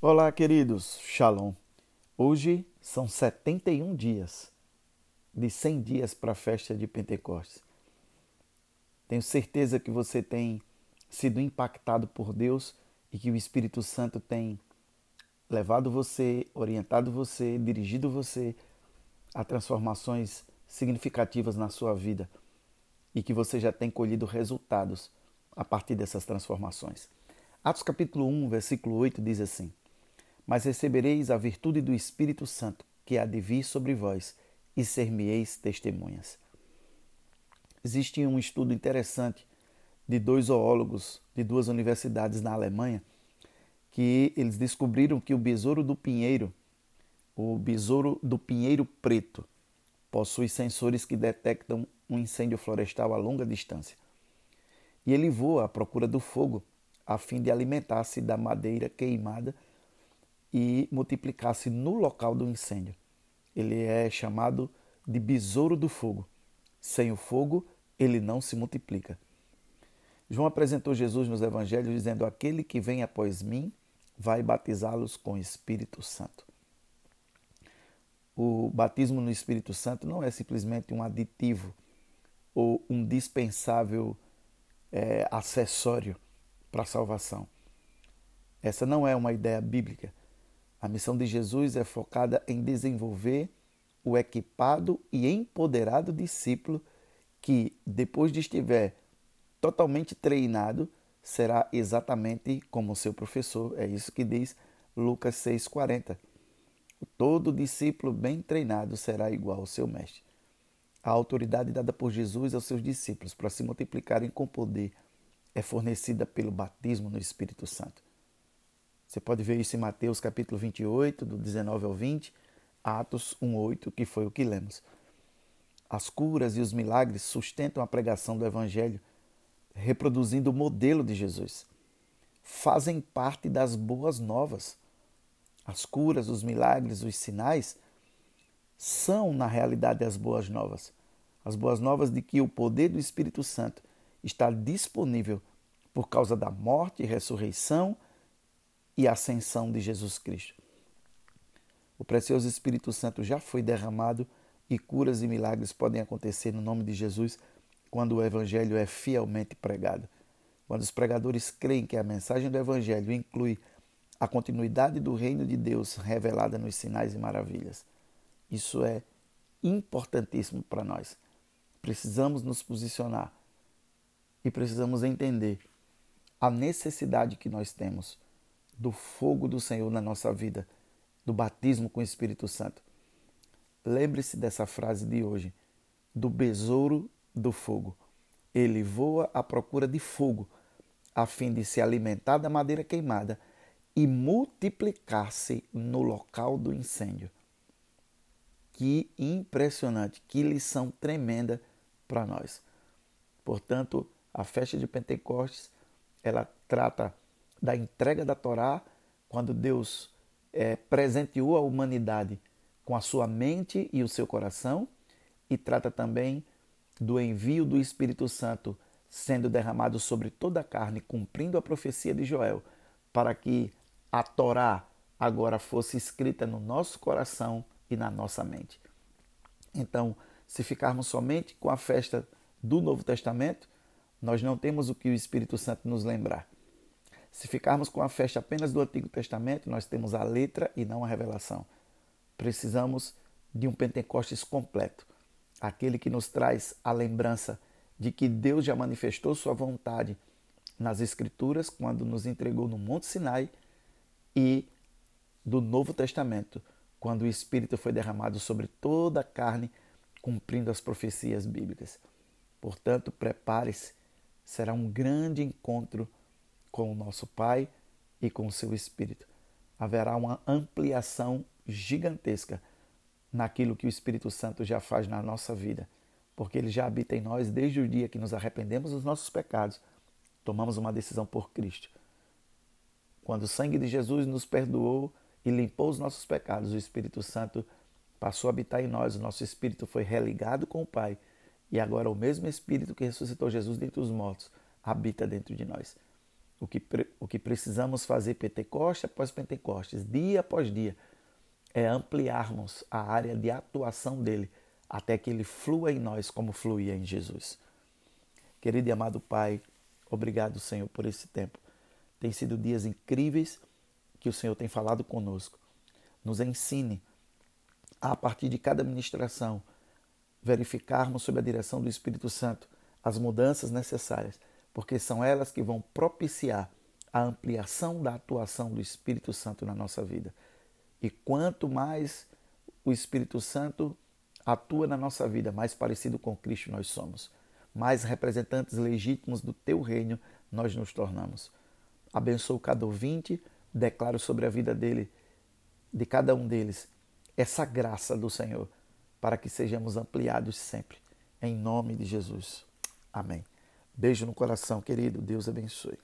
Olá, queridos. Shalom. Hoje são 71 dias, de 100 dias para a festa de Pentecostes. Tenho certeza que você tem sido impactado por Deus e que o Espírito Santo tem levado você, orientado você, dirigido você a transformações significativas na sua vida e que você já tem colhido resultados a partir dessas transformações. Atos capítulo 1, versículo 8 diz assim: Mas recebereis a virtude do Espírito Santo, que há de vir sobre vós, e ser-me-eis testemunhas. Existe um estudo interessante de dois zoólogos de duas universidades na Alemanha que eles descobriram que o besouro do pinheiro, o besouro do pinheiro preto, possui sensores que detectam um incêndio florestal a longa distância. E ele voa à procura do fogo a fim de alimentar-se da madeira queimada e multiplicar-se no local do incêndio. Ele é chamado de besouro do fogo. Sem o fogo, ele não se multiplica. João apresentou Jesus nos evangelhos dizendo: Aquele que vem após mim vai batizá-los com o Espírito Santo. O batismo no Espírito Santo não é simplesmente um aditivo ou um dispensável é, acessório para a salvação. Essa não é uma ideia bíblica. A missão de Jesus é focada em desenvolver o equipado e empoderado discípulo que, depois de estiver totalmente treinado, será exatamente como seu professor. É isso que diz Lucas 6,40. Todo discípulo bem treinado será igual ao seu mestre. A autoridade dada por Jesus aos seus discípulos para se multiplicarem com poder é fornecida pelo batismo no Espírito Santo. Você pode ver isso em Mateus capítulo 28, do 19 ao 20, Atos 1:8, que foi o que lemos. As curas e os milagres sustentam a pregação do evangelho, reproduzindo o modelo de Jesus. Fazem parte das boas novas. As curas, os milagres, os sinais são, na realidade, as boas novas. As boas novas de que o poder do Espírito Santo está disponível por causa da morte, ressurreição e ascensão de Jesus Cristo. O precioso Espírito Santo já foi derramado e curas e milagres podem acontecer no nome de Jesus quando o Evangelho é fielmente pregado. Quando os pregadores creem que a mensagem do Evangelho inclui a continuidade do reino de Deus revelada nos sinais e maravilhas. Isso é importantíssimo para nós. Precisamos nos posicionar e precisamos entender a necessidade que nós temos do fogo do Senhor na nossa vida, do batismo com o Espírito Santo. Lembre-se dessa frase de hoje, do besouro do fogo. Ele voa à procura de fogo, a fim de se alimentar da madeira queimada e multiplicar-se no local do incêndio. Que impressionante, que lição tremenda para nós. Portanto, a festa de Pentecostes, ela trata da entrega da Torá, quando Deus é, presenteou a humanidade com a sua mente e o seu coração, e trata também do envio do Espírito Santo sendo derramado sobre toda a carne, cumprindo a profecia de Joel, para que a Torá agora fosse escrita no nosso coração e na nossa mente. Então, se ficarmos somente com a festa do Novo Testamento, nós não temos o que o Espírito Santo nos lembrar. Se ficarmos com a festa apenas do Antigo Testamento, nós temos a letra e não a revelação. Precisamos de um Pentecostes completo, aquele que nos traz a lembrança de que Deus já manifestou sua vontade nas Escrituras quando nos entregou no Monte Sinai e do Novo Testamento, quando o Espírito foi derramado sobre toda a carne, cumprindo as profecias bíblicas. Portanto, prepare-se será um grande encontro com o nosso Pai e com o seu Espírito. Haverá uma ampliação gigantesca naquilo que o Espírito Santo já faz na nossa vida, porque ele já habita em nós desde o dia que nos arrependemos dos nossos pecados, tomamos uma decisão por Cristo. Quando o sangue de Jesus nos perdoou e limpou os nossos pecados, o Espírito Santo passou a habitar em nós, o nosso espírito foi religado com o Pai e agora o mesmo Espírito que ressuscitou Jesus dentre os mortos habita dentro de nós. O que, o que precisamos fazer Pentecoste após Pentecostes, dia após dia, é ampliarmos a área de atuação dele até que ele flua em nós como fluía em Jesus. Querido e amado Pai, obrigado, Senhor, por esse tempo. Tem sido dias incríveis que o Senhor tem falado conosco. Nos ensine a, a partir de cada ministração, verificarmos sob a direção do Espírito Santo as mudanças necessárias, porque são elas que vão propiciar a ampliação da atuação do Espírito Santo na nossa vida. E quanto mais o Espírito Santo atua na nossa vida, mais parecido com Cristo nós somos. Mais representantes legítimos do teu reino nós nos tornamos. Abençoo cada ouvinte, declaro sobre a vida dele, de cada um deles, essa graça do Senhor, para que sejamos ampliados sempre. Em nome de Jesus. Amém. Beijo no coração, querido. Deus abençoe.